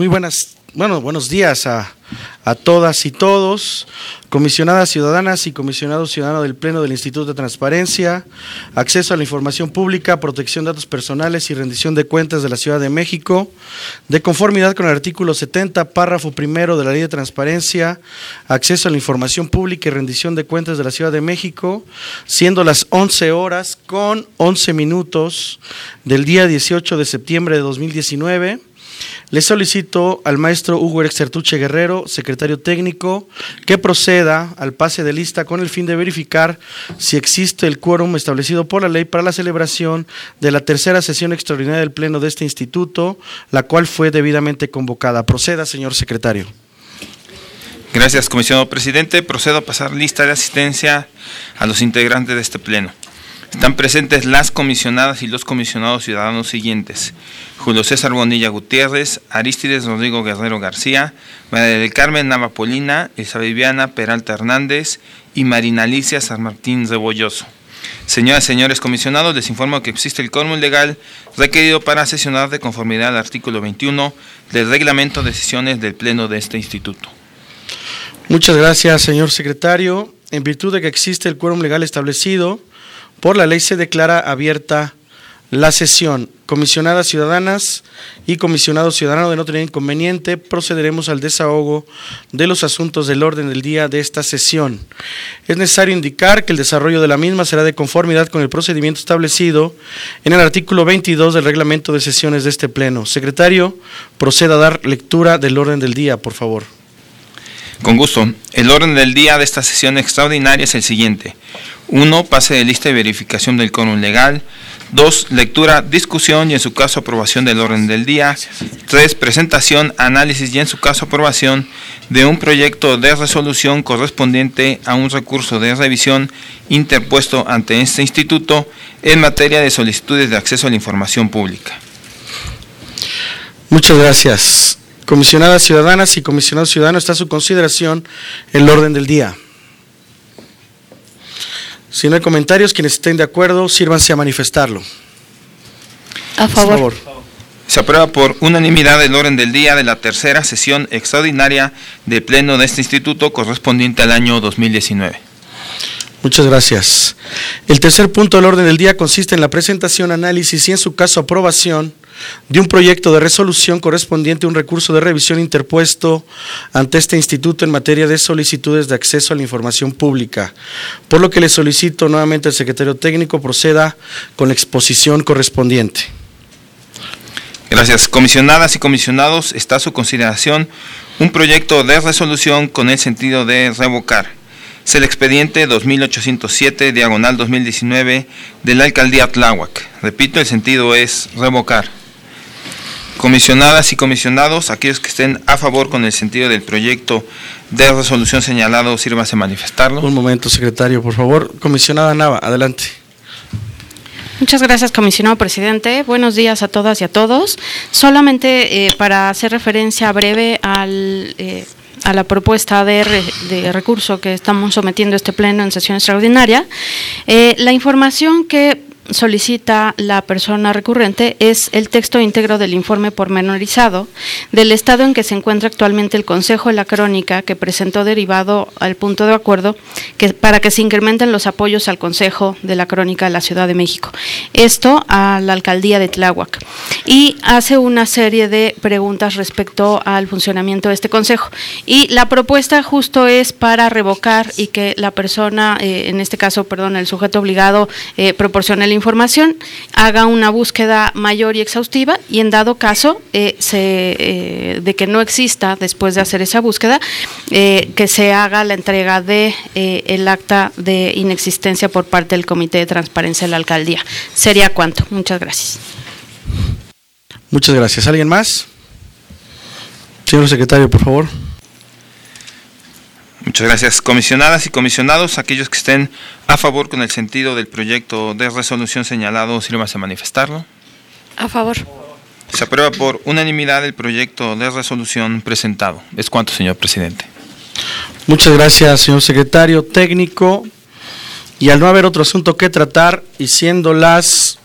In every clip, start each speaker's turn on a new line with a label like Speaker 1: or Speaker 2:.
Speaker 1: Muy buenas, bueno, buenos días a, a, todas y todos, comisionadas ciudadanas y comisionados ciudadanos del Pleno del Instituto de Transparencia, Acceso a la Información Pública, Protección de Datos Personales y Rendición de Cuentas de la Ciudad de México, de conformidad con el artículo 70, párrafo primero de la Ley de Transparencia, Acceso a la Información Pública y Rendición de Cuentas de la Ciudad de México, siendo las 11 horas con 11 minutos del día 18 de septiembre de 2019 le solicito al maestro Hugo Exertuche Guerrero, secretario técnico, que proceda al pase de lista con el fin de verificar si existe el quórum establecido por la ley para la celebración de la tercera sesión extraordinaria del Pleno de este instituto, la cual fue debidamente convocada. Proceda, señor secretario.
Speaker 2: Gracias, comisionado presidente. Procedo a pasar lista de asistencia a los integrantes de este Pleno. Están presentes las comisionadas y los comisionados ciudadanos siguientes. Julio César Bonilla Gutiérrez, Aristides Rodrigo Guerrero García, María del Carmen Navapolina, Elsa Viviana Peralta Hernández y Marina Alicia San Martín Rebolloso. Señoras y señores comisionados, les informo que existe el quórum legal requerido para sesionar de conformidad al artículo 21 del reglamento de sesiones del Pleno de este instituto.
Speaker 1: Muchas gracias, señor secretario. En virtud de que existe el quórum legal establecido, por la ley se declara abierta la sesión. Comisionadas ciudadanas y comisionados ciudadanos de no tener inconveniente, procederemos al desahogo de los asuntos del orden del día de esta sesión. Es necesario indicar que el desarrollo de la misma será de conformidad con el procedimiento establecido en el artículo 22 del reglamento de sesiones de este Pleno. Secretario, proceda a dar lectura del orden del día, por favor.
Speaker 2: Con gusto. El orden del día de esta sesión extraordinaria es el siguiente. 1. Pase de lista y verificación del quórum legal. 2. Lectura, discusión y en su caso aprobación del orden del día. 3. Presentación, análisis y en su caso aprobación de un proyecto de resolución correspondiente a un recurso de revisión interpuesto ante este instituto en materia de solicitudes de acceso a la información pública.
Speaker 1: Muchas gracias. Comisionadas ciudadanas y comisionados ciudadanos, está a su consideración el orden del día. Si no hay comentarios, quienes estén de acuerdo, sírvanse a manifestarlo.
Speaker 3: A favor.
Speaker 2: Se aprueba por unanimidad el orden del día de la tercera sesión extraordinaria de pleno de este instituto correspondiente al año 2019.
Speaker 1: Muchas gracias. El tercer punto del orden del día consiste en la presentación, análisis y en su caso aprobación de un proyecto de resolución correspondiente a un recurso de revisión interpuesto ante este instituto en materia de solicitudes de acceso a la información pública, por lo que le solicito nuevamente al secretario técnico proceda con la exposición correspondiente.
Speaker 2: Gracias. Comisionadas y comisionados, está a su consideración un proyecto de resolución con el sentido de revocar. Es el expediente 2807, diagonal 2019, de la alcaldía Tláhuac. Repito, el sentido es revocar. Comisionadas y comisionados, aquellos que estén a favor con el sentido del proyecto de resolución señalado, sírvase a manifestarlo.
Speaker 1: Un momento, secretario, por favor. Comisionada Nava, adelante.
Speaker 3: Muchas gracias, comisionado presidente. Buenos días a todas y a todos. Solamente eh, para hacer referencia breve al, eh, a la propuesta de, de, recurso que estamos sometiendo este pleno en sesión extraordinaria, eh, la información que solicita la persona recurrente es el texto íntegro del informe pormenorizado del estado en que se encuentra actualmente el Consejo de la Crónica que presentó derivado al punto de acuerdo que, para que se incrementen los apoyos al Consejo de la Crónica de la Ciudad de México. Esto a la alcaldía de Tláhuac. Y hace una serie de preguntas respecto al funcionamiento de este Consejo. Y la propuesta justo es para revocar y que la persona, eh, en este caso, perdón, el sujeto obligado, eh, proporcione el información, haga una búsqueda mayor y exhaustiva y en dado caso eh, se, eh, de que no exista después de hacer esa búsqueda, eh, que se haga la entrega de eh, el acta de inexistencia por parte del Comité de Transparencia de la Alcaldía. ¿Sería cuánto? Muchas gracias.
Speaker 1: Muchas gracias. ¿Alguien más? Señor secretario, por favor.
Speaker 2: Muchas gracias. Comisionadas y comisionados, aquellos que estén a favor con el sentido del proyecto de resolución señalado, sírvase a manifestarlo.
Speaker 3: A favor.
Speaker 2: Se aprueba por unanimidad el proyecto de resolución presentado. Es cuanto, señor presidente.
Speaker 1: Muchas gracias, señor secretario técnico. Y al no haber otro asunto que tratar, y siendo las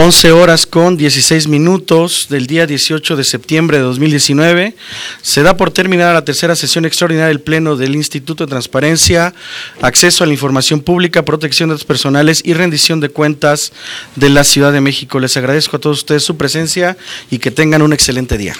Speaker 1: 11 horas con 16 minutos del día 18 de septiembre de 2019. Se da por terminada la tercera sesión extraordinaria del Pleno del Instituto de Transparencia, Acceso a la Información Pública, Protección de Datos Personales y Rendición de Cuentas de la Ciudad de México. Les agradezco a todos ustedes su presencia y que tengan un excelente día.